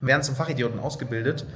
werden zum Fachidioten ausgebildet.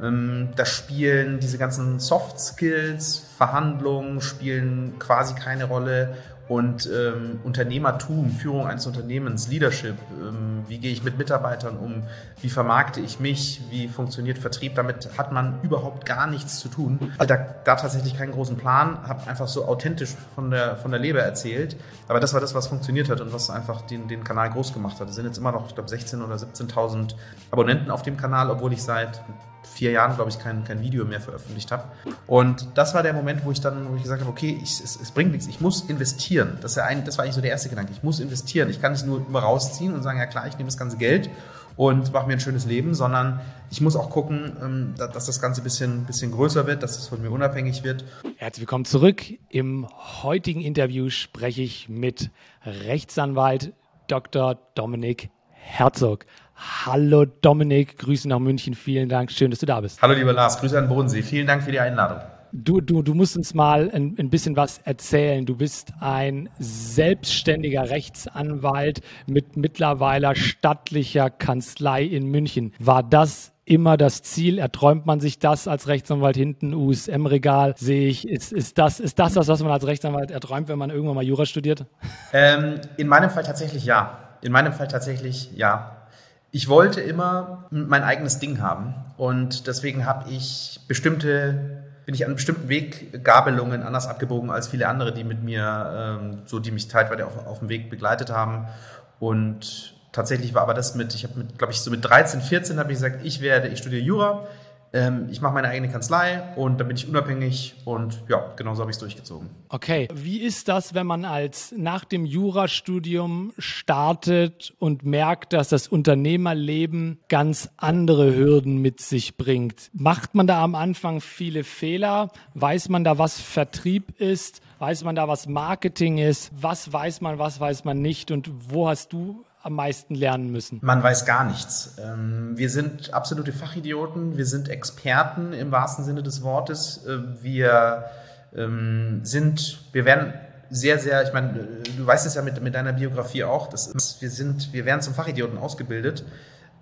Ähm, da spielen diese ganzen Soft Skills, Verhandlungen spielen quasi keine Rolle und ähm, Unternehmertum, Führung eines Unternehmens, Leadership, ähm, wie gehe ich mit Mitarbeitern um, wie vermarkte ich mich, wie funktioniert Vertrieb, damit hat man überhaupt gar nichts zu tun. Also da, da tatsächlich keinen großen Plan, habe einfach so authentisch von der, von der Leber erzählt, aber das war das, was funktioniert hat und was einfach den, den Kanal groß gemacht hat. Es sind jetzt immer noch, ich glaube, 16.000 oder 17.000 Abonnenten auf dem Kanal, obwohl ich seit vier Jahren, glaube ich, kein, kein Video mehr veröffentlicht habe. Und das war der Moment, wo ich dann, wo ich gesagt habe, okay, ich, es, es, bringt nichts, ich muss investieren. Das, ja ein, das war eigentlich so der erste Gedanke. Ich muss investieren. Ich kann nicht nur immer rausziehen und sagen, ja klar, ich nehme das ganze Geld und mache mir ein schönes Leben, sondern ich muss auch gucken, ähm, dass das Ganze ein bisschen, bisschen größer wird, dass es von mir unabhängig wird. Herzlich willkommen zurück. Im heutigen Interview spreche ich mit Rechtsanwalt Dr. Dominik Herzog. Hallo Dominik, Grüße nach München. Vielen Dank, schön, dass du da bist. Hallo lieber Lars, Grüße an Bodensee. Vielen Dank für die Einladung. Du, du, du musst uns mal ein, ein bisschen was erzählen. Du bist ein selbstständiger Rechtsanwalt mit mittlerweile stattlicher Kanzlei in München. War das immer das Ziel? Erträumt man sich das als Rechtsanwalt hinten, USM-Regal, sehe ich. Ist, ist, das, ist das das, was man als Rechtsanwalt erträumt, wenn man irgendwann mal Jura studiert? Ähm, in meinem Fall tatsächlich ja. In meinem Fall tatsächlich ja ich wollte immer mein eigenes Ding haben und deswegen habe ich bestimmte bin ich an bestimmten Weggabelungen anders abgebogen als viele andere, die mit mir, ähm, so die mich teilweise auf, auf dem Weg begleitet haben. Und tatsächlich war aber das mit, ich habe mit, glaube ich, so mit 13, 14 habe ich gesagt, ich werde, ich studiere Jura, ich mache meine eigene Kanzlei und dann bin ich unabhängig und ja, genau so habe ich es durchgezogen. Okay, wie ist das, wenn man als nach dem Jurastudium startet und merkt, dass das Unternehmerleben ganz andere Hürden mit sich bringt? Macht man da am Anfang viele Fehler? Weiß man da, was Vertrieb ist? Weiß man da, was Marketing ist? Was weiß man, was weiß man nicht? Und wo hast du am meisten lernen müssen? Man weiß gar nichts. Ähm, wir sind absolute Fachidioten, wir sind Experten im wahrsten Sinne des Wortes. Äh, wir ähm, sind, wir werden sehr, sehr, ich meine, du weißt es ja mit, mit deiner Biografie auch, das ist, wir sind, wir werden zum Fachidioten ausgebildet.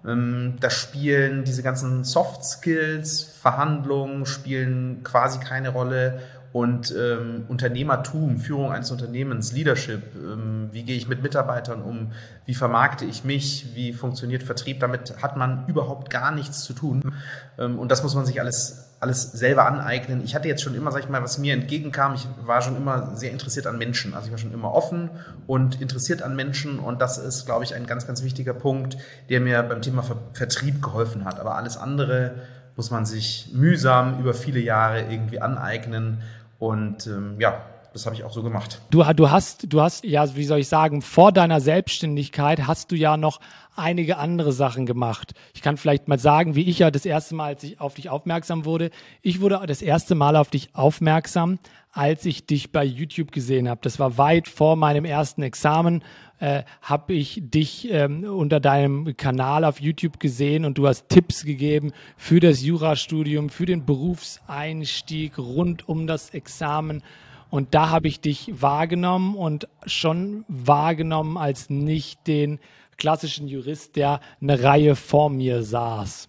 Ähm, da spielen diese ganzen Soft Skills, Verhandlungen spielen quasi keine Rolle und ähm, Unternehmertum, Führung eines Unternehmens, Leadership, ähm, wie gehe ich mit Mitarbeitern um, wie vermarkte ich mich, wie funktioniert Vertrieb, damit hat man überhaupt gar nichts zu tun. Ähm, und das muss man sich alles, alles selber aneignen. Ich hatte jetzt schon immer, sag ich mal, was mir entgegenkam, ich war schon immer sehr interessiert an Menschen. Also ich war schon immer offen und interessiert an Menschen und das ist, glaube ich, ein ganz, ganz wichtiger Punkt, der mir beim Thema Vertrieb geholfen hat. Aber alles andere muss man sich mühsam über viele Jahre irgendwie aneignen und ähm, ja, das habe ich auch so gemacht. Du, du hast, du hast, ja, wie soll ich sagen, vor deiner Selbstständigkeit hast du ja noch einige andere Sachen gemacht. Ich kann vielleicht mal sagen, wie ich ja das erste Mal, als ich auf dich aufmerksam wurde. Ich wurde das erste Mal auf dich aufmerksam, als ich dich bei YouTube gesehen habe. Das war weit vor meinem ersten Examen. Äh, habe ich dich ähm, unter deinem Kanal auf YouTube gesehen und du hast Tipps gegeben für das Jurastudium, für den Berufseinstieg rund um das Examen. Und da habe ich dich wahrgenommen und schon wahrgenommen als nicht den klassischen Jurist, der eine Reihe vor mir saß.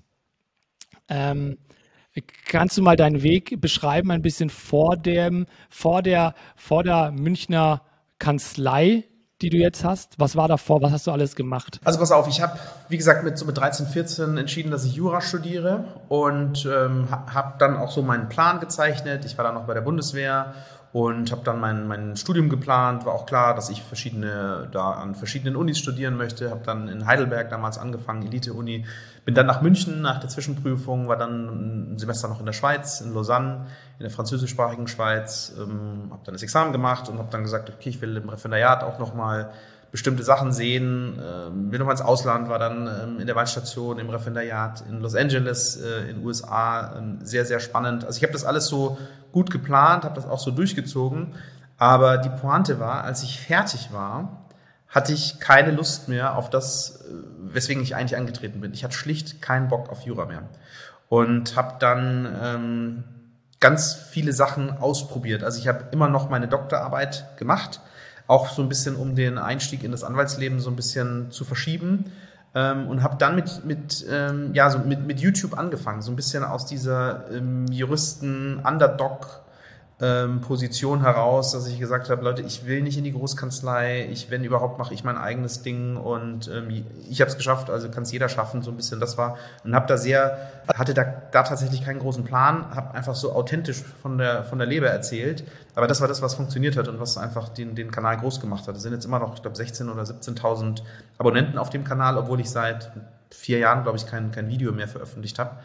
Ähm, kannst du mal deinen Weg beschreiben, ein bisschen vor dem, vor der, vor der Münchner Kanzlei, die du jetzt hast? Was war davor? Was hast du alles gemacht? Also pass auf, ich habe, wie gesagt, mit so mit 13, 14 entschieden, dass ich Jura studiere und ähm, habe dann auch so meinen Plan gezeichnet. Ich war dann noch bei der Bundeswehr und habe dann mein, mein Studium geplant. War auch klar, dass ich verschiedene da an verschiedenen Unis studieren möchte. Habe dann in Heidelberg damals angefangen, Elite-Uni. Bin dann nach München nach der Zwischenprüfung, war dann ein Semester noch in der Schweiz, in Lausanne, in der französischsprachigen Schweiz. Ähm, habe dann das Examen gemacht und habe dann gesagt, okay, ich will im Referendariat auch noch mal bestimmte Sachen sehen. Ähm, bin nochmal ins Ausland, war dann ähm, in der Waldstation, im Referendariat in Los Angeles, äh, in den USA. Ähm, sehr, sehr spannend. Also ich habe das alles so gut geplant, habe das auch so durchgezogen. Aber die Pointe war, als ich fertig war, hatte ich keine Lust mehr auf das, äh, weswegen ich eigentlich angetreten bin. Ich hatte schlicht keinen Bock auf Jura mehr. Und habe dann ähm, ganz viele Sachen ausprobiert. Also ich habe immer noch meine Doktorarbeit gemacht, auch so ein bisschen, um den Einstieg in das Anwaltsleben so ein bisschen zu verschieben. ähm, und habe dann mit, mit, ähm, ja, so mit, mit YouTube angefangen, so ein bisschen aus dieser ähm, Juristen-Underdog- ähm, Position heraus, dass ich gesagt habe, Leute, ich will nicht in die Großkanzlei, ich, wenn überhaupt, mache ich mein eigenes Ding und ähm, ich habe es geschafft, also kann es jeder schaffen, so ein bisschen das war und habe da sehr, hatte da, da tatsächlich keinen großen Plan, habe einfach so authentisch von der, von der Leber erzählt, aber das war das, was funktioniert hat und was einfach den, den Kanal groß gemacht hat. Es sind jetzt immer noch, ich glaube, 16.000 oder 17.000 Abonnenten auf dem Kanal, obwohl ich seit vier Jahren, glaube ich, kein, kein Video mehr veröffentlicht habe.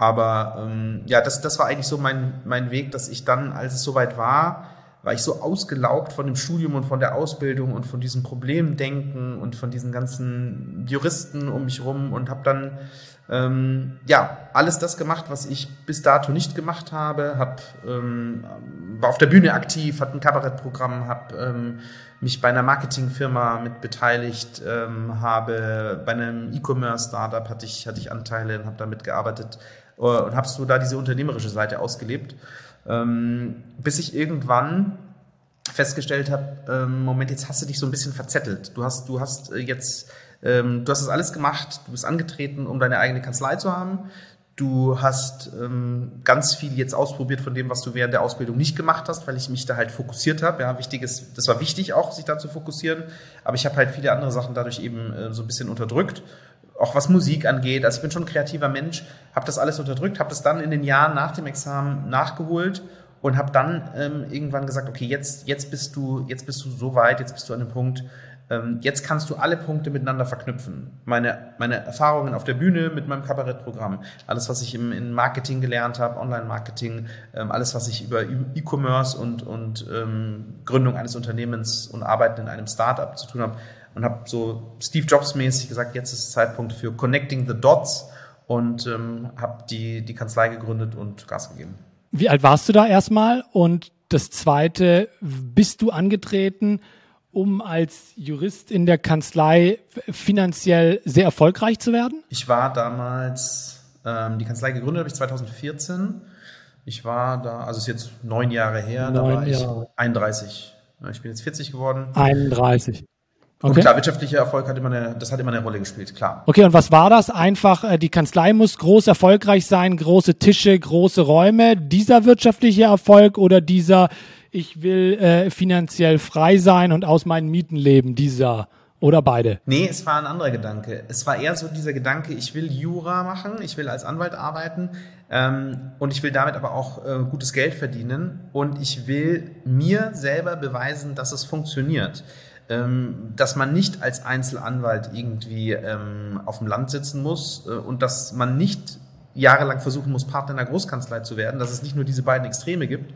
Aber ähm, ja, das, das war eigentlich so mein, mein Weg, dass ich dann, als es soweit war, war ich so ausgelaugt von dem Studium und von der Ausbildung und von diesem Problemdenken und von diesen ganzen Juristen um mich rum und habe dann ähm, ja alles das gemacht, was ich bis dato nicht gemacht habe. Hab, ähm, war auf der Bühne aktiv, hatte ein Kabarettprogramm, habe ähm, mich bei einer Marketingfirma mit beteiligt, ähm, habe bei einem E-Commerce-Startup hatte ich, hatte ich Anteile und habe damit gearbeitet und habe so da diese unternehmerische Seite ausgelebt, ähm, bis ich irgendwann festgestellt habe, ähm, Moment, jetzt hast du dich so ein bisschen verzettelt. Du hast, du hast äh, jetzt, ähm, du hast das alles gemacht, du bist angetreten, um deine eigene Kanzlei zu haben. Du hast ähm, ganz viel jetzt ausprobiert von dem, was du während der Ausbildung nicht gemacht hast, weil ich mich da halt fokussiert habe. Ja, wichtig ist, das war wichtig auch, sich da zu fokussieren. Aber ich habe halt viele andere Sachen dadurch eben äh, so ein bisschen unterdrückt auch was Musik angeht. Also ich bin schon ein kreativer Mensch, habe das alles unterdrückt, habe das dann in den Jahren nach dem Examen nachgeholt und habe dann ähm, irgendwann gesagt, okay, jetzt, jetzt bist du, jetzt bist du so weit, jetzt bist du an dem Punkt, ähm, jetzt kannst du alle Punkte miteinander verknüpfen. Meine, meine Erfahrungen auf der Bühne mit meinem Kabarettprogramm, alles, was ich im, in Marketing gelernt habe, Online-Marketing, ähm, alles, was ich über E-Commerce und, und ähm, Gründung eines Unternehmens und Arbeiten in einem Startup zu tun habe, und habe so Steve Jobs mäßig gesagt, jetzt ist Zeitpunkt für Connecting the Dots und ähm, habe die, die Kanzlei gegründet und Gas gegeben. Wie alt warst du da erstmal? Und das Zweite, bist du angetreten, um als Jurist in der Kanzlei finanziell sehr erfolgreich zu werden? Ich war damals, ähm, die Kanzlei gegründet habe ich 2014. Ich war da, also ist jetzt neun Jahre her, neun da war ich Jahre. 31. Ich bin jetzt 40 geworden. 31. Okay. Und klar, wirtschaftlicher Erfolg hat immer eine, das hat immer eine Rolle gespielt, klar. Okay, und was war das? Einfach, äh, die Kanzlei muss groß erfolgreich sein, große Tische, große Räume. Dieser wirtschaftliche Erfolg oder dieser, ich will äh, finanziell frei sein und aus meinen Mieten leben, dieser oder beide? Nee, es war ein anderer Gedanke. Es war eher so dieser Gedanke, ich will Jura machen, ich will als Anwalt arbeiten ähm, und ich will damit aber auch äh, gutes Geld verdienen und ich will mir selber beweisen, dass es funktioniert dass man nicht als Einzelanwalt irgendwie ähm, auf dem Land sitzen muss äh, und dass man nicht jahrelang versuchen muss, Partner einer Großkanzlei zu werden, dass es nicht nur diese beiden Extreme gibt,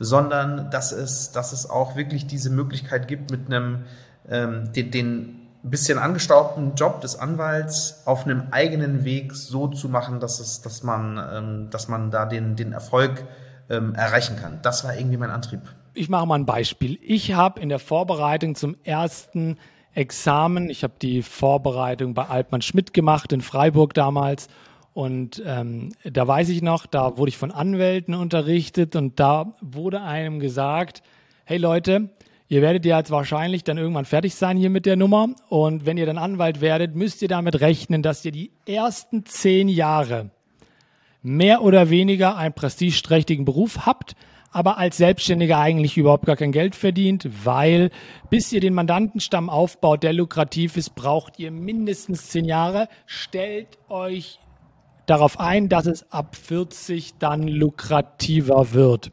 sondern dass es, dass es auch wirklich diese Möglichkeit gibt, mit einem ähm, den, den bisschen angestaubten Job des Anwalts auf einem eigenen Weg so zu machen, dass es, dass man, ähm, dass man da den, den Erfolg ähm, erreichen kann. Das war irgendwie mein Antrieb ich mache mal ein Beispiel. Ich habe in der Vorbereitung zum ersten Examen, ich habe die Vorbereitung bei Altmann Schmidt gemacht in Freiburg damals. Und ähm, da weiß ich noch, da wurde ich von Anwälten unterrichtet und da wurde einem gesagt, hey Leute, ihr werdet ja jetzt wahrscheinlich dann irgendwann fertig sein hier mit der Nummer. Und wenn ihr dann Anwalt werdet, müsst ihr damit rechnen, dass ihr die ersten zehn Jahre mehr oder weniger einen prestigeträchtigen Beruf habt, aber als Selbstständiger eigentlich überhaupt gar kein Geld verdient, weil bis ihr den Mandantenstamm aufbaut, der lukrativ ist, braucht ihr mindestens zehn Jahre. Stellt euch darauf ein, dass es ab 40 dann lukrativer wird.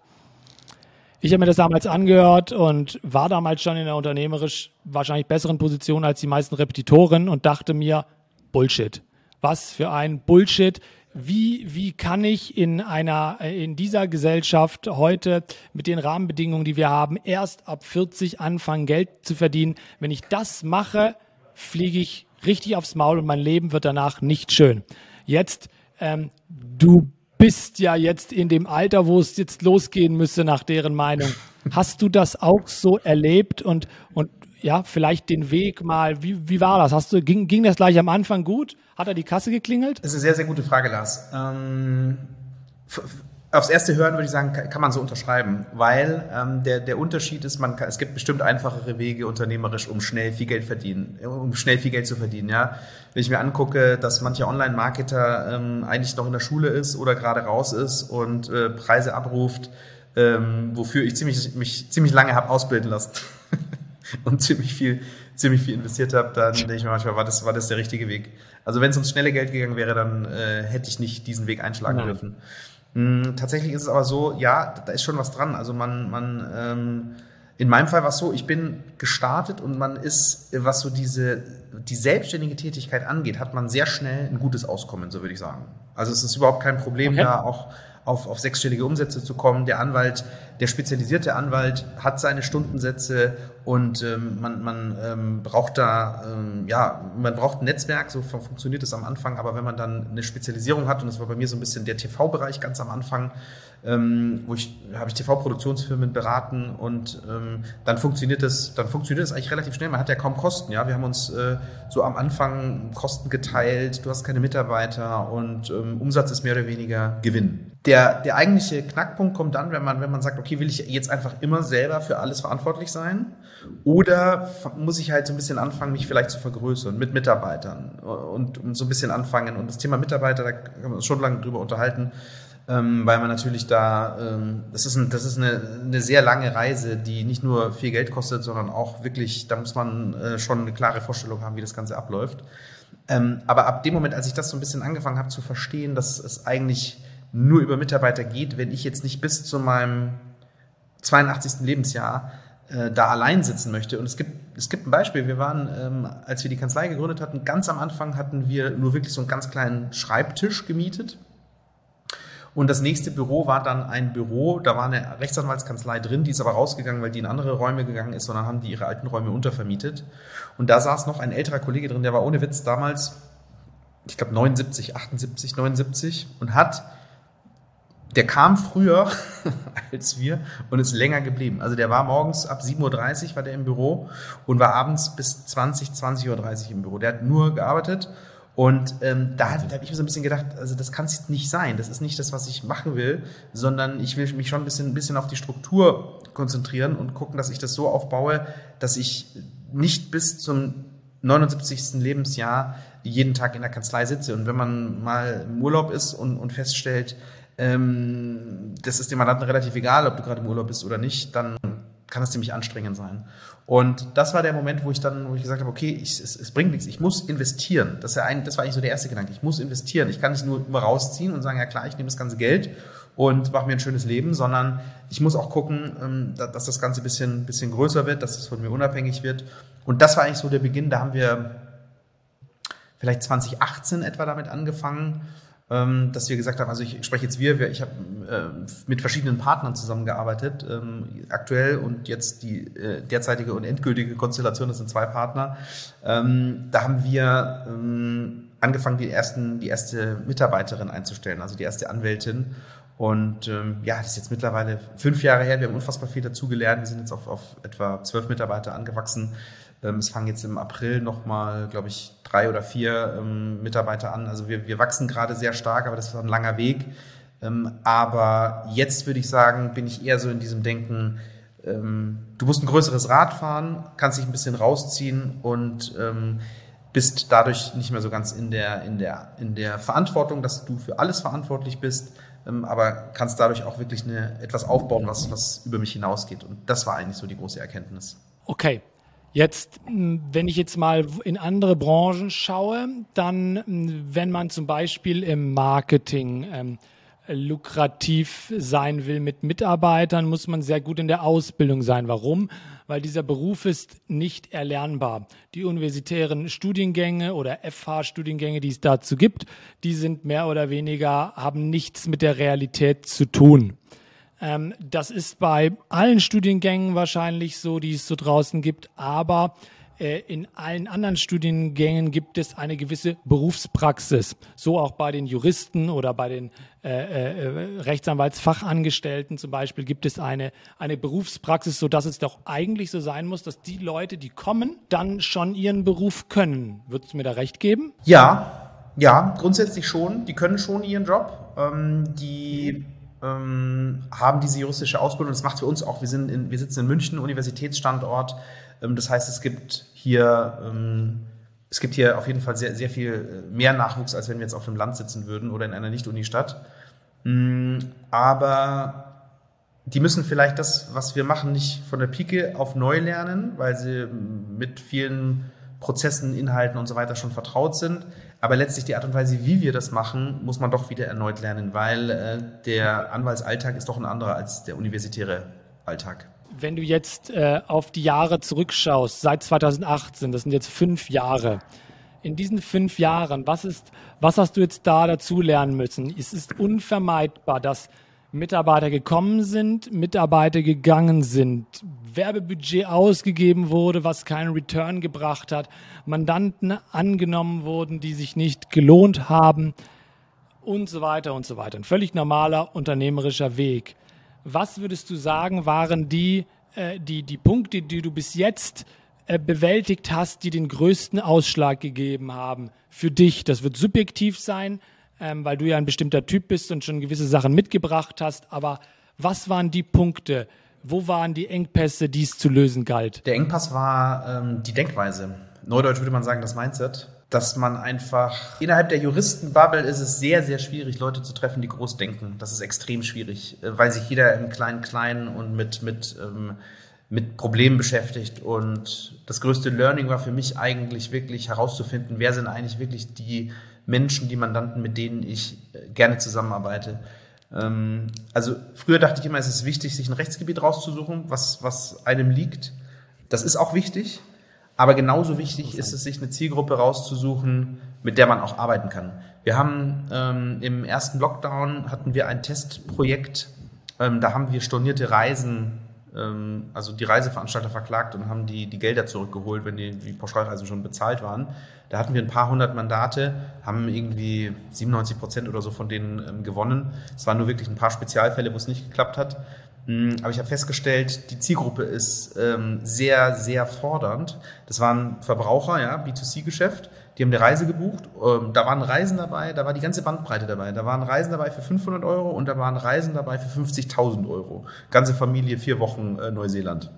Ich habe mir das damals angehört und war damals schon in einer unternehmerisch wahrscheinlich besseren Position als die meisten Repetitoren und dachte mir, Bullshit. Was für ein Bullshit wie, wie kann ich in einer, in dieser Gesellschaft heute mit den Rahmenbedingungen, die wir haben, erst ab 40 anfangen, Geld zu verdienen? Wenn ich das mache, fliege ich richtig aufs Maul und mein Leben wird danach nicht schön. Jetzt, ähm, du bist ja jetzt in dem Alter, wo es jetzt losgehen müsste, nach deren Meinung. Hast du das auch so erlebt und, und ja, vielleicht den Weg mal, wie, wie war das? Hast du, ging, ging das gleich am Anfang gut? Hat er die Kasse geklingelt? Das ist eine sehr, sehr gute Frage, Lars. Ähm, aufs erste Hören würde ich sagen, kann, man so unterschreiben, weil ähm, der, der Unterschied ist, man kann, es gibt bestimmt einfachere Wege unternehmerisch, um schnell viel Geld verdienen, um schnell viel Geld zu verdienen. Ja, wenn ich mir angucke, dass mancher Online-Marketer ähm, eigentlich noch in der Schule ist oder gerade raus ist und äh, Preise abruft, ähm, wofür ich ziemlich, mich ziemlich lange habe ausbilden lassen und ziemlich viel, ziemlich viel investiert habe, dann denke ich mir manchmal, war das, war das der richtige Weg. Also wenn es ums schnelle Geld gegangen wäre, dann äh, hätte ich nicht diesen Weg einschlagen Nein. dürfen. Hm, tatsächlich ist es aber so, ja, da ist schon was dran. Also man, man, ähm, in meinem Fall war es so, ich bin gestartet und man ist, was so diese, die selbstständige Tätigkeit angeht, hat man sehr schnell ein gutes Auskommen, so würde ich sagen. Also es ist überhaupt kein Problem, okay. da auch auf, auf sechsstellige Umsätze zu kommen. Der Anwalt, der spezialisierte Anwalt hat seine Stundensätze und ähm, man, man ähm, braucht da, ähm, ja, man braucht ein Netzwerk, so funktioniert es am Anfang, aber wenn man dann eine Spezialisierung hat, und das war bei mir so ein bisschen der TV-Bereich ganz am Anfang, ähm, wo ich habe ich TV-Produktionsfirmen beraten und ähm, dann funktioniert das, dann funktioniert das eigentlich relativ schnell. Man hat ja kaum Kosten, ja. Wir haben uns äh, so am Anfang Kosten geteilt, du hast keine Mitarbeiter und ähm, Umsatz ist mehr oder weniger Gewinn. Der, der eigentliche Knackpunkt kommt dann, wenn man, wenn man sagt, okay, will ich jetzt einfach immer selber für alles verantwortlich sein? Oder muss ich halt so ein bisschen anfangen, mich vielleicht zu vergrößern mit Mitarbeitern und, so ein bisschen anfangen? Und das Thema Mitarbeiter, da kann man uns schon lange drüber unterhalten ähm, weil man natürlich da, ähm, das ist, ein, das ist eine, eine sehr lange Reise, die nicht nur viel Geld kostet, sondern auch wirklich, da muss man äh, schon eine klare Vorstellung haben, wie das Ganze abläuft. Ähm, aber ab dem Moment, als ich das so ein bisschen angefangen habe zu verstehen, dass es eigentlich nur über Mitarbeiter geht, wenn ich jetzt nicht bis zu meinem 82. Lebensjahr äh, da allein sitzen möchte. Und es gibt, es gibt ein Beispiel. Wir waren, ähm, als wir die Kanzlei gegründet hatten, ganz am Anfang hatten wir nur wirklich so einen ganz kleinen Schreibtisch gemietet und das nächste Büro war dann ein Büro, da war eine Rechtsanwaltskanzlei drin, die ist aber rausgegangen, weil die in andere Räume gegangen ist, sondern haben die ihre alten Räume untervermietet. Und da saß noch ein älterer Kollege drin, der war ohne Witz damals, ich glaube 79, 78, 79 und hat, der kam früher als wir und ist länger geblieben. Also der war morgens ab 7.30 Uhr war der im Büro und war abends bis 20, 20.30 Uhr im Büro. Der hat nur gearbeitet und ähm, da, da habe ich mir so ein bisschen gedacht, also das kann es nicht sein. Das ist nicht das, was ich machen will, sondern ich will mich schon ein bisschen, ein bisschen auf die Struktur konzentrieren und gucken, dass ich das so aufbaue, dass ich nicht bis zum 79. Lebensjahr jeden Tag in der Kanzlei sitze. Und wenn man mal im Urlaub ist und, und feststellt, ähm, das ist dem Mandanten relativ egal, ob du gerade im Urlaub bist oder nicht, dann kann das ziemlich anstrengend sein. Und das war der Moment, wo ich dann, wo ich gesagt habe, okay, ich, es, es, bringt nichts, ich muss investieren. Das, ja ein, das war eigentlich so der erste Gedanke. Ich muss investieren. Ich kann nicht nur immer rausziehen und sagen, ja klar, ich nehme das ganze Geld und mache mir ein schönes Leben, sondern ich muss auch gucken, ähm, dass das Ganze ein bisschen, bisschen größer wird, dass es von mir unabhängig wird. Und das war eigentlich so der Beginn. Da haben wir vielleicht 2018 etwa damit angefangen ähm, dass wir gesagt haben, also ich spreche jetzt wir, ich habe äh, mit verschiedenen Partnern zusammengearbeitet, ähm, aktuell und jetzt die äh, derzeitige und endgültige Konstellation, das sind zwei Partner. Ähm, da haben wir angefangen, die, ersten, die erste Mitarbeiterin einzustellen, also die erste Anwältin. Und ja, das ist jetzt mittlerweile fünf Jahre her. Wir haben unfassbar viel dazugelernt. Wir sind jetzt auf, auf etwa zwölf Mitarbeiter angewachsen. Ähm, es fangen jetzt im April nochmal, glaube ich, drei oder vier ähm, Mitarbeiter an. Also wir, wir wachsen gerade sehr stark, aber das ist ein langer Weg. Ähm, aber jetzt würde ich sagen, bin ich eher so in diesem Denken, du musst ein größeres Rad fahren, kannst dich ein bisschen rausziehen und bist dadurch nicht mehr so ganz in der, in, der, in der Verantwortung, dass du für alles verantwortlich bist, aber kannst dadurch auch wirklich eine, etwas aufbauen, was, was über mich hinausgeht. Und das war eigentlich so die große Erkenntnis. Okay, Jetzt, wenn ich jetzt mal in andere Branchen schaue, dann, wenn man zum Beispiel im Marketing ähm, lukrativ sein will mit Mitarbeitern, muss man sehr gut in der Ausbildung sein. Warum? Weil dieser Beruf ist nicht erlernbar. Die universitären Studiengänge oder FH-Studiengänge, die es dazu gibt, die sind mehr oder weniger, haben nichts mit der Realität zu tun. Ähm, das ist bei allen Studiengängen wahrscheinlich so, die es so draußen gibt, aber äh, in allen anderen Studiengängen gibt es eine gewisse Berufspraxis. So auch bei den Juristen oder bei den äh, äh, Rechtsanwaltsfachangestellten zum Beispiel gibt es eine, eine Berufspraxis, sodass es doch eigentlich so sein muss, dass die Leute, die kommen, dann schon ihren Beruf können. Würdest du mir da recht geben? Ja, ja, grundsätzlich schon. Die können schon ihren Job. Ähm, die ähm, haben diese juristische Ausbildung. Das macht für uns auch, wir, sind in, wir sitzen in München, Universitätsstandort. Ähm, das heißt, es gibt hier, ähm, es gibt hier auf jeden Fall sehr, sehr viel äh, mehr Nachwuchs, als wenn wir jetzt auf dem Land sitzen würden oder in einer Nicht-Uni-Stadt. Mm, aber die müssen vielleicht das, was wir machen, nicht von der Pike auf neu lernen, weil sie mit vielen Prozessen, Inhalten und so weiter schon vertraut sind. Aber letztlich die Art und Weise, wie wir das machen, muss man doch wieder erneut lernen, weil äh, der Anwaltsalltag ist doch ein anderer als der universitäre Alltag. Wenn du jetzt äh, auf die Jahre zurückschaust, seit 2018, das sind jetzt fünf Jahre, in diesen fünf Jahren, was, ist, was hast du jetzt da dazu lernen müssen? Es ist unvermeidbar, dass Mitarbeiter gekommen sind, Mitarbeiter gegangen sind, Werbebudget ausgegeben wurde, was keinen Return gebracht hat, Mandanten angenommen wurden, die sich nicht gelohnt haben und so weiter und so weiter. Ein völlig normaler unternehmerischer Weg. Was würdest du sagen, waren die, äh, die, die Punkte, die du bis jetzt äh, bewältigt hast, die den größten Ausschlag gegeben haben für dich? Das wird subjektiv sein, ähm, weil du ja ein bestimmter Typ bist und schon gewisse Sachen mitgebracht hast. Aber was waren die Punkte? Wo waren die Engpässe, die es zu lösen galt? Der Engpass war ähm, die Denkweise. Neudeutsch würde man sagen, das Mindset. Dass man einfach innerhalb der Juristenbubble ist es sehr, sehr schwierig, Leute zu treffen, die groß denken. Das ist extrem schwierig, äh, weil sich jeder im Klein-Klein und mit, mit, ähm, mit Problemen beschäftigt. Und das größte Learning war für mich eigentlich wirklich herauszufinden, wer sind eigentlich wirklich die Menschen, die Mandanten, mit denen ich äh, gerne zusammenarbeite. Ähm, also früher dachte ich immer, es ist wichtig, sich ein Rechtsgebiet rauszusuchen, was, was einem liegt. Das ist auch wichtig, aber genauso wichtig ist es, sich eine Zielgruppe rauszusuchen, mit der man auch arbeiten kann. Wir haben ähm, im ersten Lockdown hatten wir ein Testprojekt, ähm, da haben wir stornierte Reisen also die Reiseveranstalter verklagt und haben die, die Gelder zurückgeholt, wenn die, die Pauschalreisen schon bezahlt waren. Da hatten wir ein paar hundert Mandate, haben irgendwie 97 Prozent oder so von denen ähm, gewonnen. Es waren nur wirklich ein paar Spezialfälle, wo es nicht geklappt hat. Mm, aber ich habe festgestellt, die Zielgruppe ist ähm, sehr, sehr fordernd. Das waren Verbraucher, ja, B2C-Geschäft. Die haben eine Reise gebucht. Ähm, da waren Reisen dabei, da war die ganze Bandbreite dabei. Da waren Reisen dabei für 500 Euro und da waren Reisen dabei für 50.000 Euro. Ganze Familie, vier Wochen äh, Neuseeland.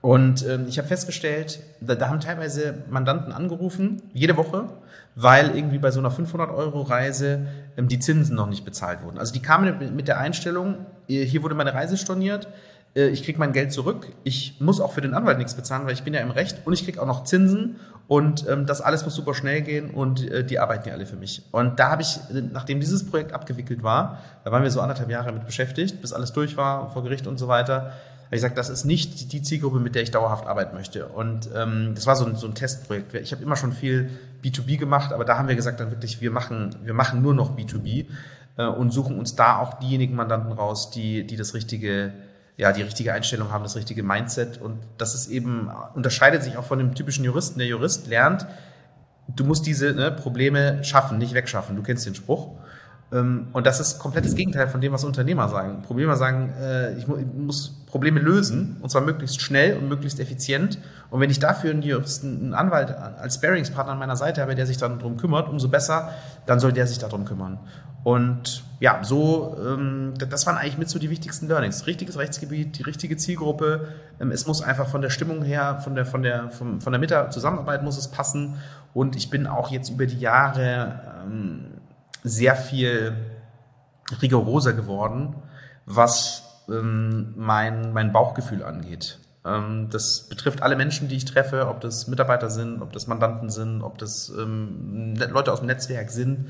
Und ähm, ich habe festgestellt, da, da haben teilweise Mandanten angerufen, jede Woche, weil irgendwie bei so einer 500-Euro-Reise ähm, die Zinsen noch nicht bezahlt wurden. Also die kamen mit der Einstellung, hier wurde meine Reise storniert, ich kriege mein Geld zurück, ich muss auch für den Anwalt nichts bezahlen, weil ich bin ja im Recht und ich kriege auch noch Zinsen und ähm, das alles muss super schnell gehen und äh, die arbeiten ja alle für mich. Und da habe ich, nachdem dieses Projekt abgewickelt war, da waren wir so anderthalb Jahre mit beschäftigt, bis alles durch war vor Gericht und so weiter, habe ich gesagt, das ist nicht die Zielgruppe, mit der ich dauerhaft arbeiten möchte. Und ähm, das war so ein, so ein Testprojekt. Ich habe immer schon viel B2B gemacht, aber da haben wir gesagt, dann wirklich, wir machen, wir machen nur noch B2B äh, und suchen uns da auch diejenigen Mandanten raus, die, die das richtige ja, die richtige Einstellung haben, das richtige Mindset. Und das ist eben, unterscheidet sich auch von dem typischen Juristen. Der Jurist lernt, du musst diese ne, Probleme schaffen, nicht wegschaffen. Du kennst den Spruch. Ähm, und das ist komplett das Gegenteil von dem, was Unternehmer sagen. Unternehmer sagen, äh, ich muss Probleme lösen, und zwar möglichst schnell und möglichst effizient. Und wenn ich dafür einen Juristen, einen Anwalt als Sparingspartner an meiner Seite habe, der sich dann darum kümmert, umso besser, dann soll der sich darum kümmern. Und ja, so, ähm, das waren eigentlich mit so die wichtigsten Learnings. Richtiges Rechtsgebiet, die richtige Zielgruppe. Ähm, es muss einfach von der Stimmung her, von der, von der, von, von der Mitte Zusammenarbeit muss es passen. Und ich bin auch jetzt über die Jahre ähm, sehr viel rigoroser geworden, was ähm, mein, mein Bauchgefühl angeht. Ähm, das betrifft alle Menschen, die ich treffe, ob das Mitarbeiter sind, ob das Mandanten sind, ob das ähm, Leute aus dem Netzwerk sind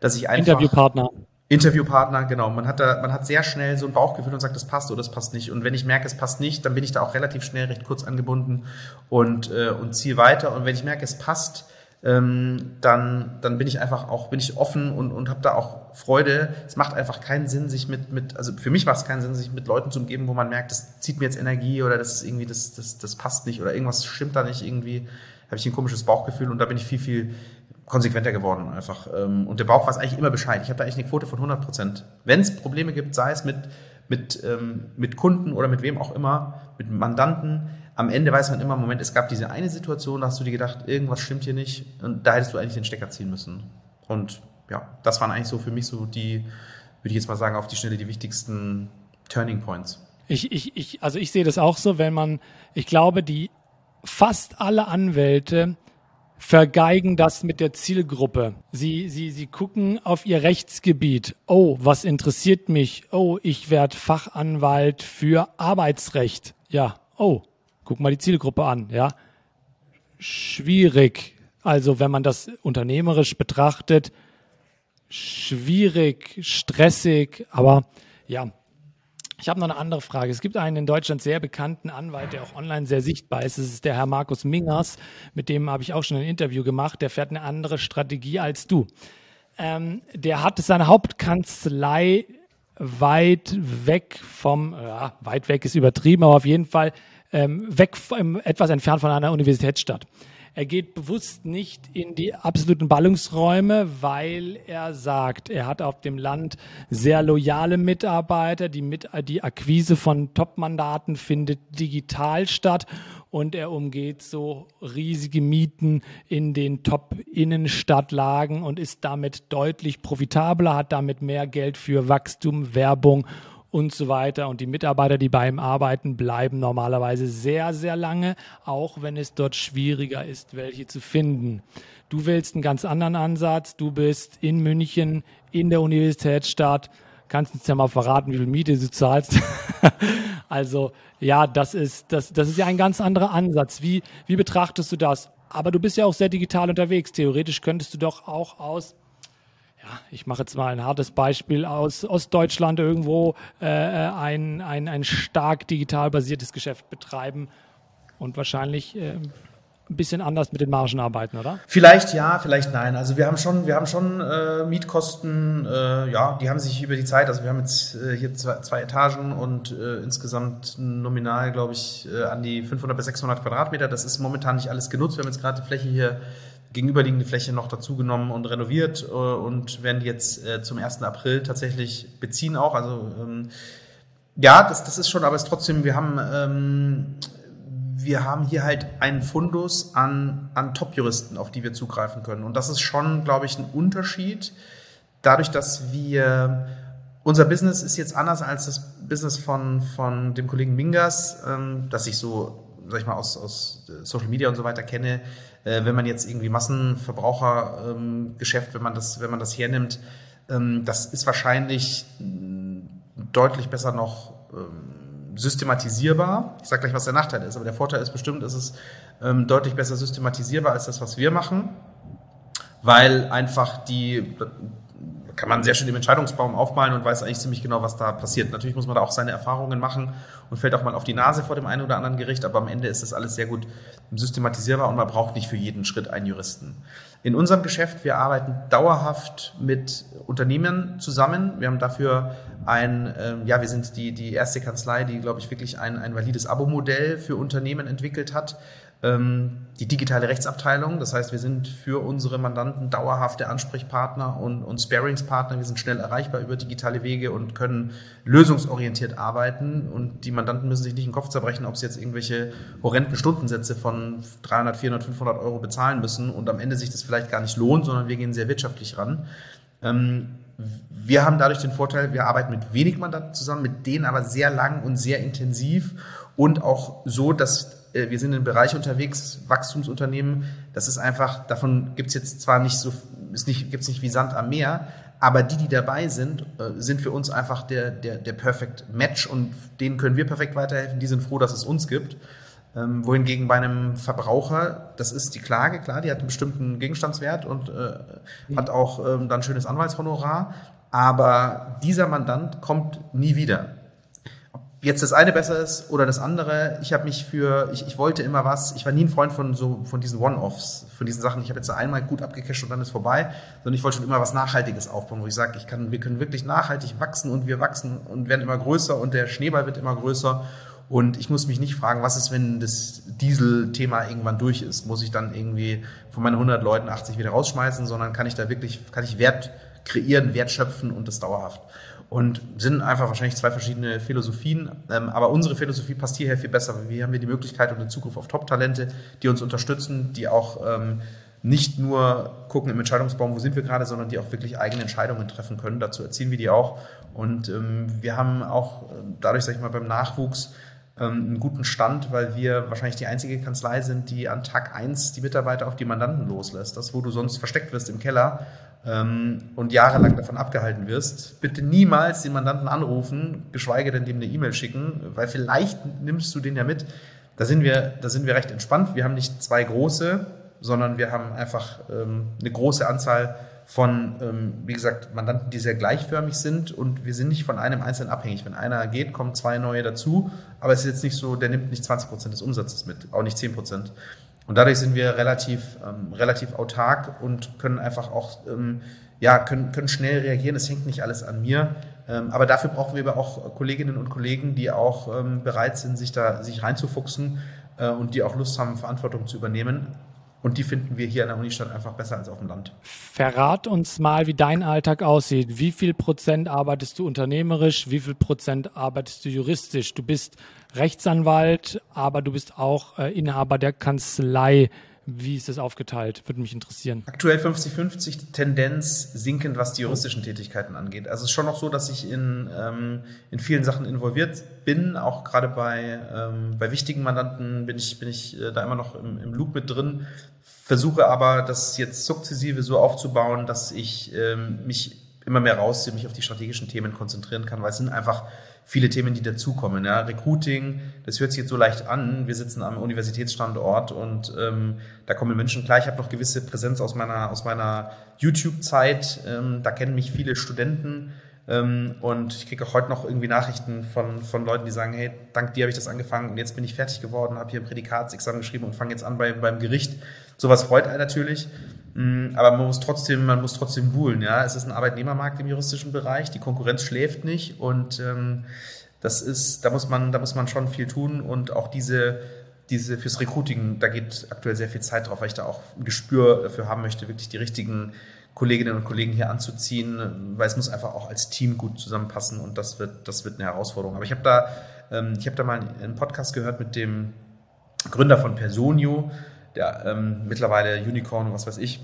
dass ich einfach. Interviewpartner. Interviewpartner, genau. Man hat da, man hat sehr schnell so ein Bauchgefühl und sagt, das passt oder das passt nicht. Und wenn ich merke, es passt nicht, dann bin ich da auch relativ schnell recht kurz angebunden und, äh, und ziehe weiter. Und wenn ich merke, es passt, ähm, dann, dann bin ich einfach auch, bin ich offen und, und habe da auch Freude. Es macht einfach keinen Sinn, sich mit, mit, also für mich macht es keinen Sinn, sich mit Leuten zu umgeben, wo man merkt, das zieht mir jetzt Energie oder das ist irgendwie, das, das, das passt nicht oder irgendwas stimmt da nicht irgendwie, habe ich ein komisches Bauchgefühl und da bin ich viel, viel konsequenter geworden einfach. Ähm, und der Bauch weiß eigentlich immer Bescheid. Ich habe da eigentlich eine Quote von 100 Prozent. Wenn es Probleme gibt, sei es mit, mit, ähm, mit Kunden oder mit wem auch immer, mit Mandanten, am Ende weiß man immer, Moment, es gab diese eine Situation, da hast du dir gedacht, irgendwas stimmt hier nicht und da hättest du eigentlich den Stecker ziehen müssen. Und ja, das waren eigentlich so für mich so die, würde ich jetzt mal sagen, auf die Schnelle die wichtigsten Turning Points. Ich, ich, ich, also ich sehe das auch so, wenn man, ich glaube, die fast alle Anwälte vergeigen das mit der Zielgruppe. Sie, sie, sie gucken auf ihr Rechtsgebiet. Oh, was interessiert mich? Oh, ich werde Fachanwalt für Arbeitsrecht. Ja, oh, guck mal die Zielgruppe an, ja. Schwierig. Also, wenn man das unternehmerisch betrachtet, schwierig, stressig, aber ja, ich habe noch eine andere Frage. Es gibt einen in Deutschland sehr bekannten Anwalt, der auch online sehr sichtbar ist. Das ist der Herr Markus Mingers. Mit dem habe ich auch schon ein Interview gemacht. Der fährt eine andere Strategie als du. Ähm, der hat seine Hauptkanzlei weit weg vom, ja, weit weg ist übertrieben, aber auf jeden Fall ähm, weg, etwas entfernt von einer Universitätsstadt. Er geht bewusst nicht in die absoluten Ballungsräume, weil er sagt, er hat auf dem Land sehr loyale Mitarbeiter. Die, Mit die Akquise von Top-Mandaten findet digital statt und er umgeht so riesige Mieten in den Top-Innenstadtlagen und ist damit deutlich profitabler, hat damit mehr Geld für Wachstum, Werbung und so weiter. Und die Mitarbeiter, die bei ihm arbeiten, bleiben normalerweise sehr, sehr lange, auch wenn es dort schwieriger ist, welche zu finden. Du willst einen ganz anderen Ansatz. Du bist in München, in der Universitätsstadt. Kannst uns ja mal verraten, wie viel Miete du zahlst. also, ja, das ist, das, das ist ja ein ganz anderer Ansatz. Wie, wie betrachtest du das? Aber du bist ja auch sehr digital unterwegs. Theoretisch könntest du doch auch aus ich mache jetzt mal ein hartes Beispiel aus Ostdeutschland irgendwo äh, äh, ein, ein, ein stark digital basiertes Geschäft betreiben und wahrscheinlich äh, ein bisschen anders mit den Margen arbeiten, oder? Vielleicht ja, vielleicht nein. Also wir haben schon, wir haben schon äh, Mietkosten, äh, ja, die haben sich über die Zeit, also wir haben jetzt äh, hier zwei, zwei, Etagen und insgesamt nominal, glaube ich, an die 500 bis 600 Quadratmeter. Das ist momentan nicht alles genutzt. Wir haben jetzt gerade die Fläche hier gegenüberliegende Fläche noch dazugenommen und renoviert äh, und werden die jetzt äh, zum 1. April tatsächlich beziehen auch. Also ähm, ja, das, das ist schon, aber es trotzdem, wir haben, ähm, wir haben hier halt einen Fundus an, an Top-Juristen, auf die wir zugreifen können. Und das ist schon, glaube ich, ein Unterschied. Dadurch, dass wir unser Business ist jetzt anders als das Business von, von dem Kollegen Mingas, ähm, das ich so, sag ich mal, aus, aus Social Media und so weiter kenne äh, wenn man jetzt irgendwie Massenverbrauchergeschäft, ähm, wenn man das, wenn man das hernimmt, ähm, das ist wahrscheinlich mm, deutlich besser noch ähm, systematisierbar. Ich sage gleich, was der Nachteil ist, aber der Vorteil ist bestimmt, ist es ähm, deutlich besser systematisierbar als das, was wir machen, weil einfach die kann man sehr schön im Entscheidungsbaum aufmalen und weiß eigentlich ziemlich genau, was da passiert. Natürlich muss man da auch seine Erfahrungen machen und fällt auch mal auf die Nase vor dem einen oder anderen Gericht, aber am Ende ist das alles sehr gut systematisierbar und man braucht nicht für jeden Schritt einen Juristen. In unserem Geschäft, wir arbeiten dauerhaft mit Unternehmen zusammen. Wir haben dafür ein, ähm, ja, wir sind die, die erste Kanzlei, die, glaube ich, wirklich ein, ein valides Abo-Modell für Unternehmen entwickelt hat die digitale Rechtsabteilung. Das heißt, wir sind für unsere Mandanten dauerhafte Ansprechpartner und, und Sparingspartner. Wir sind schnell erreichbar über digitale Wege und können lösungsorientiert arbeiten. Und die Mandanten müssen sich nicht den Kopf zerbrechen, ob sie jetzt irgendwelche horrenden Stundensätze von 300, 400, 500 Euro bezahlen müssen und am Ende sich das vielleicht gar nicht lohnt, sondern wir gehen sehr wirtschaftlich ran. Ähm, wir haben dadurch den Vorteil, wir arbeiten mit wenig Mandanten zusammen, mit denen aber sehr lang und sehr intensiv und auch so, dass äh, wir sind im Bereich unterwegs, Wachstumsunternehmen, das ist einfach, davon gibt es jetzt zwar nicht so, es nicht, gibt es nicht wie Sand am Meer, aber die, die dabei sind, äh, sind für uns einfach der, der, der Perfect Match und denen können wir perfekt weiterhelfen. Die sind froh, dass es uns gibt. Ähm, wohingegen bei einem Verbraucher, das ist die Klage, klar, die hat einen bestimmten Gegenstandswert und äh, mhm. hat auch ähm, dann schönes Anwaltshonorar, aber dieser Mandant kommt nie wieder jetzt das eine besser ist oder das andere. Ich habe mich für, ich, ich wollte immer was, ich war nie ein Freund von so von diesen One-Offs, von diesen Sachen, ich habe jetzt einmal gut abgecasht und dann ist vorbei, sondern ich wollte schon immer was Nachhaltiges aufbauen, wo ich sage, ich kann, wir können wirklich nachhaltig wachsen und wir wachsen und werden immer größer und der Schneeball wird immer größer. Und ich muss mich nicht fragen, was ist, wenn das Diesel-Thema irgendwann durch ist? Muss ich dann irgendwie von meinen 100 Leuten 80 wieder rausschmeißen, sondern kann ich da wirklich, kann ich Wert kreieren, Wert schöpfen und das dauerhaft? Und sind einfach wahrscheinlich zwei verschiedene Philosophien. Ähm, aber unsere Philosophie passt hierher viel besser. Wir haben wir die Möglichkeit und den Zugriff auf Top-Talente, die uns unterstützen, die auch ähm, nicht nur gucken im Entscheidungsbaum, wo sind wir gerade, sondern die auch wirklich eigene Entscheidungen treffen können. Dazu erzielen wir die auch. Und ähm, wir haben auch äh, dadurch, sag ich mal, beim Nachwuchs einen guten Stand, weil wir wahrscheinlich die einzige Kanzlei sind, die an Tag eins die Mitarbeiter auf die Mandanten loslässt. Das, wo du sonst versteckt wirst im Keller ähm, und jahrelang davon abgehalten wirst, bitte niemals den Mandanten anrufen, geschweige denn dem eine E-Mail schicken, weil vielleicht nimmst du den ja mit. Da sind wir, da sind wir recht entspannt. Wir haben nicht zwei große, sondern wir haben einfach ähm, eine große Anzahl von, ähm, wie gesagt, Mandanten, die sehr gleichförmig sind und wir sind nicht von einem Einzelnen abhängig. Wenn einer geht, kommen zwei neue dazu, aber es ist jetzt nicht so, der nimmt nicht 20 Prozent des Umsatzes mit, auch nicht 10 Prozent. Und dadurch sind wir relativ, ähm, relativ autark und können einfach auch, ähm, ja, können, können schnell reagieren. Es hängt nicht alles an mir. Ähm, aber dafür brauchen wir aber auch Kolleginnen und Kollegen, die auch ähm, bereit sind, sich da, sich reinzufuchsen äh, und die auch Lust haben, Verantwortung zu übernehmen. Und die finden wir hier in der Unistadt einfach besser als auf dem Land. Verrat uns mal, wie dein Alltag aussieht. Wie viel Prozent arbeitest du unternehmerisch? Wie viel Prozent arbeitest du juristisch? Du bist Rechtsanwalt, aber du bist auch äh, Inhaber der Kanzlei. Wie ist das aufgeteilt? Würde mich interessieren. Aktuell 50-50, Tendenz sinkend, was die juristischen Tätigkeiten angeht. Also es ist schon noch so, dass ich in, ähm, in vielen Sachen involviert bin. Auch gerade bei, ähm, bei wichtigen Mandanten bin ich, bin ich äh, da immer noch im, im Loop mit drin. Versuche aber, das jetzt sukzessive so aufzubauen, dass ich ähm, mich immer mehr rausziehe, mich auf die strategischen Themen konzentrieren kann, weil es sind einfach viele Themen, die dazukommen. Ja. Recruiting, das hört sich jetzt so leicht an. Wir sitzen am Universitätsstandort und ähm, da kommen Menschen klar. Ich habe noch gewisse Präsenz aus meiner, aus meiner YouTube-Zeit. Ähm, da kennen mich viele Studenten. Ähm, und ich kriege auch heute noch irgendwie Nachrichten von, von Leuten, die sagen, hey, dank dir habe ich das angefangen und jetzt bin ich fertig geworden, habe hier ein Prädikatsexamen geschrieben und fange jetzt an bei, beim Gericht. Sowas freut einen natürlich. Mm, aber man muss trotzdem, man muss trotzdem buhlen. Ja, es ist ein Arbeitnehmermarkt im juristischen Bereich. Die Konkurrenz schläft nicht und ähm, das ist, da muss man, da muss man schon viel tun und auch diese, diese fürs Recruiting, da geht aktuell sehr viel Zeit drauf, weil ich da auch ein Gespür dafür haben möchte, wirklich die richtigen Kolleginnen und Kollegen hier anzuziehen, weil es muss einfach auch als Team gut zusammenpassen und das wird, das wird eine Herausforderung. Aber ich habe da, ähm, ich habe da mal einen Podcast gehört mit dem Gründer von Personio, der ähm, mittlerweile Unicorn, was weiß ich,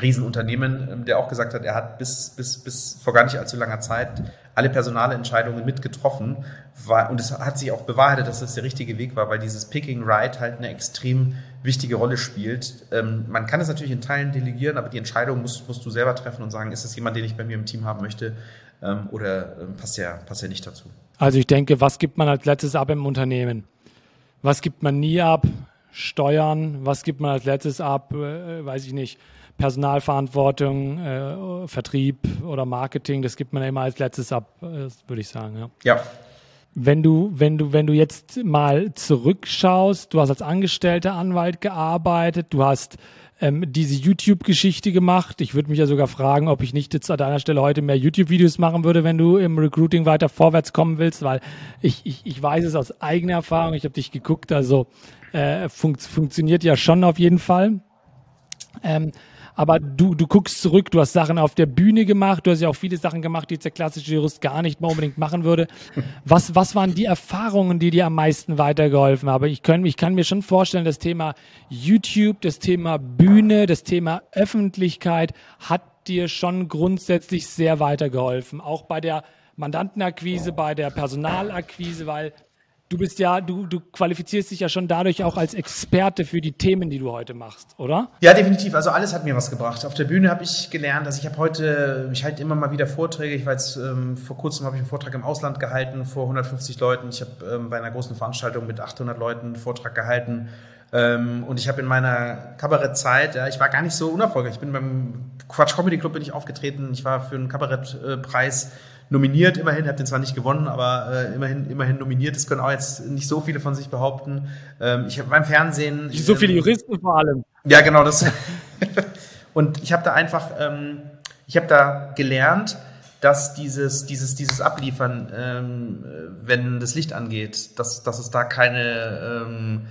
Riesenunternehmen, ähm, der auch gesagt hat, er hat bis, bis, bis vor gar nicht allzu langer Zeit alle Personalentscheidungen mitgetroffen war, und es hat sich auch bewahrheitet, dass das der richtige Weg war, weil dieses Picking Right halt eine extrem wichtige Rolle spielt. Ähm, man kann es natürlich in Teilen delegieren, aber die Entscheidung musst, musst du selber treffen und sagen, ist das jemand, den ich bei mir im Team haben möchte ähm, oder ähm, passt ja passt ja nicht dazu. Also ich denke, was gibt man als letztes ab im Unternehmen? Was gibt man nie ab? Steuern, was gibt man als letztes ab, äh, weiß ich nicht, Personalverantwortung, äh, Vertrieb oder Marketing, das gibt man immer als letztes ab, äh, würde ich sagen. Ja. ja. Wenn du, wenn du, wenn du jetzt mal zurückschaust, du hast als angestellter Anwalt gearbeitet, du hast ähm, diese YouTube-Geschichte gemacht. Ich würde mich ja sogar fragen, ob ich nicht jetzt an deiner Stelle heute mehr YouTube-Videos machen würde, wenn du im Recruiting weiter vorwärts kommen willst, weil ich, ich, ich weiß es aus eigener Erfahrung, ich habe dich geguckt, also äh, fun funktioniert ja schon auf jeden Fall. Ähm, aber du, du guckst zurück, du hast Sachen auf der Bühne gemacht, du hast ja auch viele Sachen gemacht, die jetzt der klassische Jurist gar nicht mehr unbedingt machen würde. Was, was waren die Erfahrungen, die dir am meisten weitergeholfen haben? Ich, kann, ich kann mir schon vorstellen, das Thema YouTube, das Thema Bühne, das Thema Öffentlichkeit hat dir schon grundsätzlich sehr weitergeholfen. Auch bei der Mandantenakquise, bei der Personalakquise, weil du bist ja, du, du qualifizierst dich ja schon dadurch auch als Experte für die Themen, die du heute machst, oder? Ja, definitiv. Also alles hat mir was gebracht. Auf der Bühne habe ich gelernt, dass ich habe heute, ich halte immer mal wieder Vorträge. Ich war ähm, vor kurzem habe ich einen Vortrag im Ausland gehalten vor 150 Leuten. Ich habe ähm, bei einer großen Veranstaltung mit 800 Leuten einen Vortrag gehalten. Ähm, und ich habe in meiner Kabarettzeit, ja, ich war gar nicht so unerfolgreich. Ich bin beim Quatsch Comedy Club bin ich aufgetreten. Ich war für einen Kabarettpreis nominiert, immerhin, habe den zwar nicht gewonnen, aber äh, immerhin, immerhin nominiert. Das können auch jetzt nicht so viele von sich behaupten. Ähm, ich habe beim Fernsehen. Nicht so viele ähm, Juristen vor allem. Ja, genau das. und ich habe da einfach, ähm, ich habe da gelernt, dass dieses, dieses, dieses Abliefern, ähm, wenn das Licht angeht, dass, dass es da keine ähm,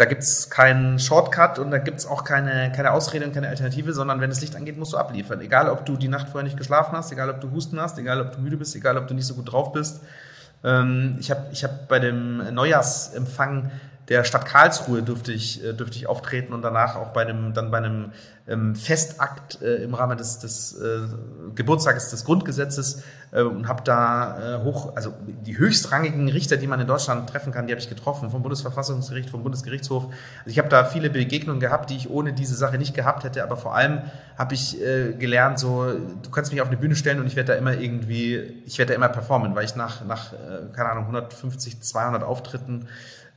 da gibt es keinen Shortcut und da gibt es auch keine, keine Ausrede und keine Alternative, sondern wenn das Licht angeht, musst du abliefern. Egal, ob du die Nacht vorher nicht geschlafen hast, egal, ob du Husten hast, egal, ob du müde bist, egal, ob du nicht so gut drauf bist. Ähm, ich habe ich hab bei dem Neujahrsempfang der Stadt Karlsruhe durfte ich, äh, durfte ich auftreten und danach auch bei einem, dann bei einem ähm, Festakt äh, im Rahmen des, des äh, Geburtstages des Grundgesetzes äh, und habe da äh, hoch, also die höchstrangigen Richter, die man in Deutschland treffen kann, die habe ich getroffen, vom Bundesverfassungsgericht, vom Bundesgerichtshof. Also ich habe da viele Begegnungen gehabt, die ich ohne diese Sache nicht gehabt hätte, aber vor allem habe ich äh, gelernt, so, du kannst mich auf eine Bühne stellen und ich werde da immer irgendwie, ich werde da immer performen, weil ich nach, nach äh, keine Ahnung, 150, 200 Auftritten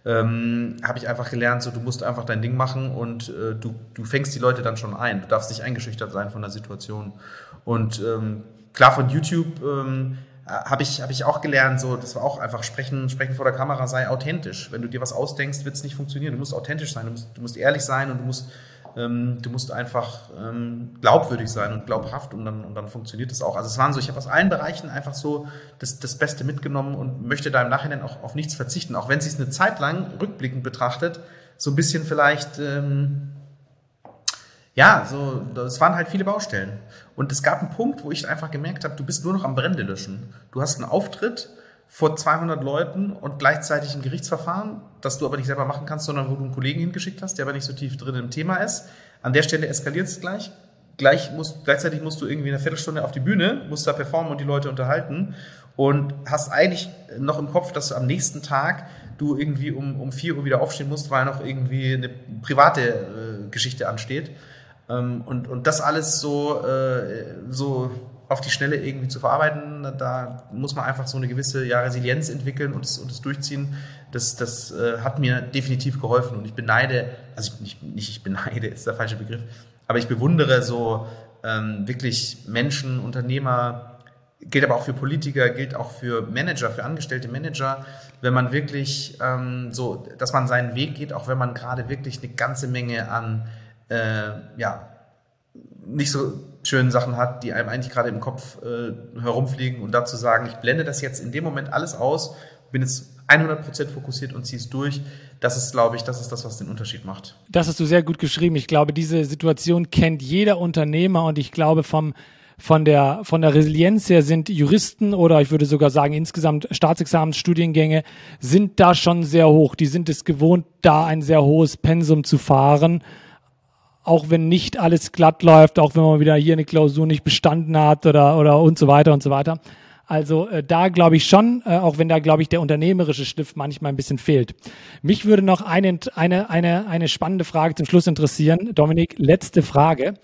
ähm, habe ich einfach gelernt, so du musst einfach dein Ding machen und äh, du, du fängst die Leute dann schon ein. Du darfst nicht eingeschüchtert sein von der Situation. Und ähm, klar, von YouTube ähm, habe ich, hab ich auch gelernt, so, das war auch einfach sprechen, sprechen vor der Kamera sei authentisch. Wenn du dir was ausdenkst, wird es nicht funktionieren. Du musst authentisch sein, du musst, du musst ehrlich sein und du musst ähm, du musst einfach ähm, glaubwürdig sein und glaubhaft und dann, und dann funktioniert das auch. Also es waren so, ich habe aus allen Bereichen einfach so das, das Beste mitgenommen und möchte da im Nachhinein auch auf nichts verzichten, auch wenn es sich eine Zeit lang rückblickend betrachtet, so ein bisschen vielleicht, ähm, ja, so, es waren halt viele Baustellen. Und es gab einen Punkt, wo ich einfach gemerkt habe, du bist nur noch am Brände löschen. Du hast einen Auftritt, vor 200 Leuten und gleichzeitig ein Gerichtsverfahren, das du aber nicht selber machen kannst, sondern wo du einen Kollegen hingeschickt hast, der aber nicht so tief drin im Thema ist. An der Stelle eskaliert es gleich. Gleich musst, gleichzeitig musst du irgendwie eine Viertelstunde auf die Bühne, musst da performen und die Leute unterhalten und hast eigentlich noch im Kopf, dass du am nächsten Tag du irgendwie um, um 4 Uhr wieder aufstehen musst, weil noch irgendwie eine private äh, Geschichte ansteht. Ähm, und, und das alles so, äh, so auf die Schnelle irgendwie zu verarbeiten. Da muss man einfach so eine gewisse ja, Resilienz entwickeln und es, und es durchziehen. Das, das äh, hat mir definitiv geholfen und ich beneide, also nicht, nicht ich beneide, ist der falsche Begriff, aber ich bewundere so ähm, wirklich Menschen, Unternehmer, gilt aber auch für Politiker, gilt auch für Manager, für angestellte Manager, wenn man wirklich ähm, so, dass man seinen Weg geht, auch wenn man gerade wirklich eine ganze Menge an äh, ja, nicht so schönen Sachen hat, die einem eigentlich gerade im Kopf äh, herumfliegen und dazu sagen, ich blende das jetzt in dem Moment alles aus, bin jetzt 100% fokussiert und ziehe es durch. Das ist, glaube ich, das ist das, was den Unterschied macht. Das hast du sehr gut geschrieben. Ich glaube, diese Situation kennt jeder Unternehmer und ich glaube, vom, von, der, von der Resilienz her sind Juristen oder ich würde sogar sagen, insgesamt Staatsexamensstudiengänge sind da schon sehr hoch. Die sind es gewohnt, da ein sehr hohes Pensum zu fahren auch wenn nicht alles glatt läuft, auch wenn man wieder hier eine Klausur nicht bestanden hat oder, oder und so weiter und so weiter. Also äh, da glaube ich schon, äh, auch wenn da glaube ich der unternehmerische Stift manchmal ein bisschen fehlt. Mich würde noch eine, eine, eine, eine spannende Frage zum Schluss interessieren. Dominik, letzte Frage.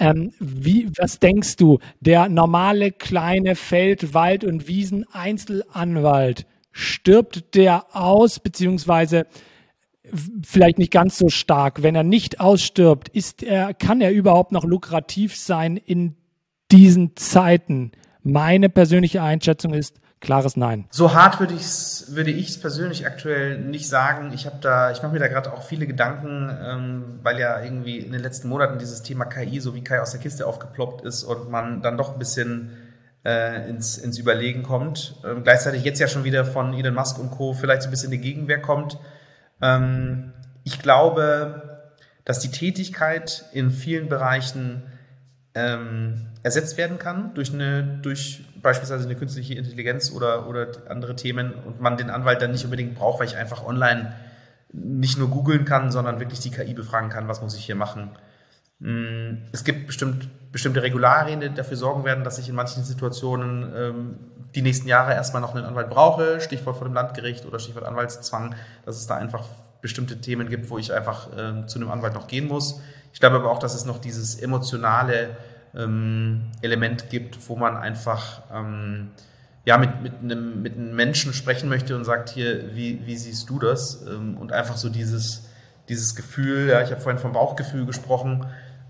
Ähm, wie, was denkst du, der normale kleine Feld-, Wald- und Wiesen-Einzelanwalt, stirbt der aus, beziehungsweise vielleicht nicht ganz so stark. Wenn er nicht ausstirbt, ist er, kann er überhaupt noch lukrativ sein in diesen Zeiten? Meine persönliche Einschätzung ist klares Nein. So hart würde ich es würde persönlich aktuell nicht sagen. Ich habe da, ich mache mir da gerade auch viele Gedanken, ähm, weil ja irgendwie in den letzten Monaten dieses Thema KI so wie Kai aus der Kiste aufgeploppt ist und man dann doch ein bisschen äh, ins, ins Überlegen kommt. Ähm, gleichzeitig jetzt ja schon wieder von Elon Musk und Co. vielleicht so ein bisschen in die Gegenwehr kommt. Ähm, ich glaube, dass die Tätigkeit in vielen Bereichen ähm, ersetzt werden kann durch eine, durch beispielsweise eine künstliche Intelligenz oder, oder andere Themen und man den Anwalt dann nicht unbedingt braucht, weil ich einfach online nicht nur googeln kann, sondern wirklich die KI befragen kann, was muss ich hier machen. Mm, es gibt bestimmt, bestimmte Regularien, die dafür sorgen werden, dass ich in manchen Situationen ähm, die nächsten Jahre erstmal noch einen Anwalt brauche, Stichwort vor dem Landgericht oder Stichwort Anwaltszwang, dass es da einfach bestimmte Themen gibt, wo ich einfach äh, zu einem Anwalt noch gehen muss. Ich glaube aber auch, dass es noch dieses emotionale ähm, Element gibt, wo man einfach ähm, ja, mit, mit, einem, mit einem Menschen sprechen möchte und sagt, hier, wie, wie siehst du das? Ähm, und einfach so dieses, dieses Gefühl, ja, ich habe vorhin vom Bauchgefühl gesprochen,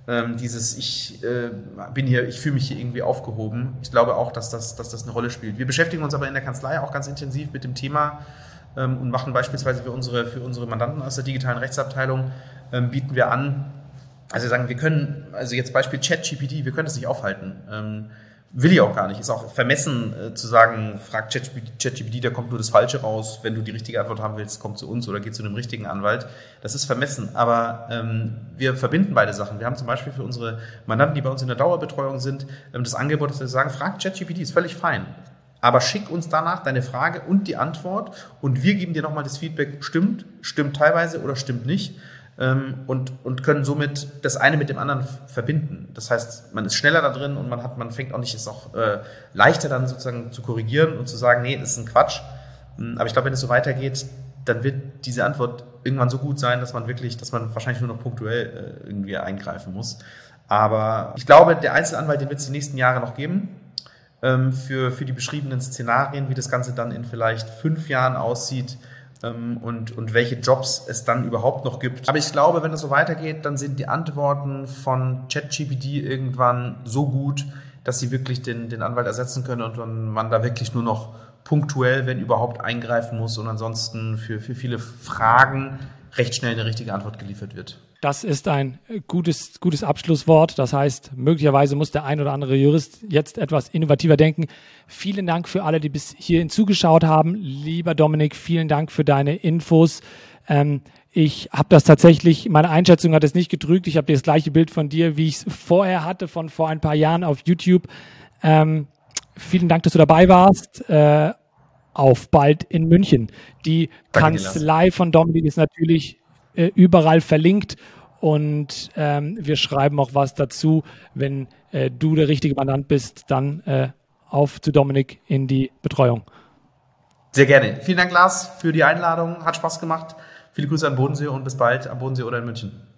ähm, dieses ich äh, bin hier, ich fühle mich hier irgendwie aufgehoben. Ich glaube auch, dass das, dass das eine Rolle spielt. Wir beschäftigen uns aber in der Kanzlei auch ganz intensiv mit dem Thema ähm, und machen beispielsweise für unsere, für unsere Mandanten aus der digitalen Rechtsabteilung, ähm, bieten wir an, also sagen, wir können, also jetzt Beispiel ChatGPT, wir können das nicht aufhalten. Will ich auch gar nicht. Ist auch vermessen äh, zu sagen, frag ChatGPT, da kommt nur das Falsche raus. Wenn du die richtige Antwort haben willst, komm zu uns oder geh zu einem richtigen Anwalt. Das ist vermessen. Aber ähm, wir verbinden beide Sachen. Wir haben zum Beispiel für unsere Mandanten, die bei uns in der Dauerbetreuung sind, ähm, das Angebot, dass wir sagen, frag ChatGPT, ist völlig fein. aber schick uns danach deine Frage und die Antwort und wir geben dir nochmal das Feedback, stimmt, stimmt teilweise oder stimmt nicht und, und können somit das eine mit dem anderen verbinden. Das heißt, man ist schneller da drin und man hat, man fängt auch nicht, ist auch äh, leichter dann sozusagen zu korrigieren und zu sagen, nee, das ist ein Quatsch. Ähm, aber ich glaube, wenn es so weitergeht, dann wird diese Antwort irgendwann so gut sein, dass man wirklich, dass man wahrscheinlich nur noch punktuell äh, irgendwie eingreifen muss. Aber ich glaube, der Einzelanwalt, den wird es die nächsten Jahre noch geben ähm, für, für die beschriebenen Szenarien, wie das Ganze dann in vielleicht fünf Jahren aussieht ähm, und, und welche Jobs es dann überhaupt noch gibt. Aber ich glaube, wenn es so weitergeht, dann sind die Antworten von ChatGPT irgendwann so gut, dass sie wirklich den, den Anwalt ersetzen können und man da wirklich nur noch punktuell, wenn überhaupt, eingreifen muss und ansonsten für, für viele Fragen recht schnell eine richtige Antwort geliefert wird. Das ist ein gutes, gutes Abschlusswort. Das heißt, möglicherweise muss der ein oder andere Jurist jetzt etwas innovativer denken. Vielen Dank für alle, die bis hierhin zugeschaut haben. Lieber Dominik, vielen Dank für deine Infos. Ähm, ich habe das tatsächlich, meine Einschätzung hat es nicht getrügt. Ich habe das gleiche Bild von dir, wie ich es vorher hatte, von vor ein paar Jahren auf YouTube. Ähm, vielen Dank, dass du dabei warst. Äh, auf bald in München. Die Danke Kanzlei von Dominik ist natürlich äh, überall verlinkt und ähm, wir schreiben auch was dazu. Wenn äh, du der richtige Mandant bist, dann äh, auf zu Dominik in die Betreuung. Sehr gerne. Vielen Dank, Lars, für die Einladung. Hat Spaß gemacht. Viele Grüße an Bodensee und bis bald am Bodensee oder in München.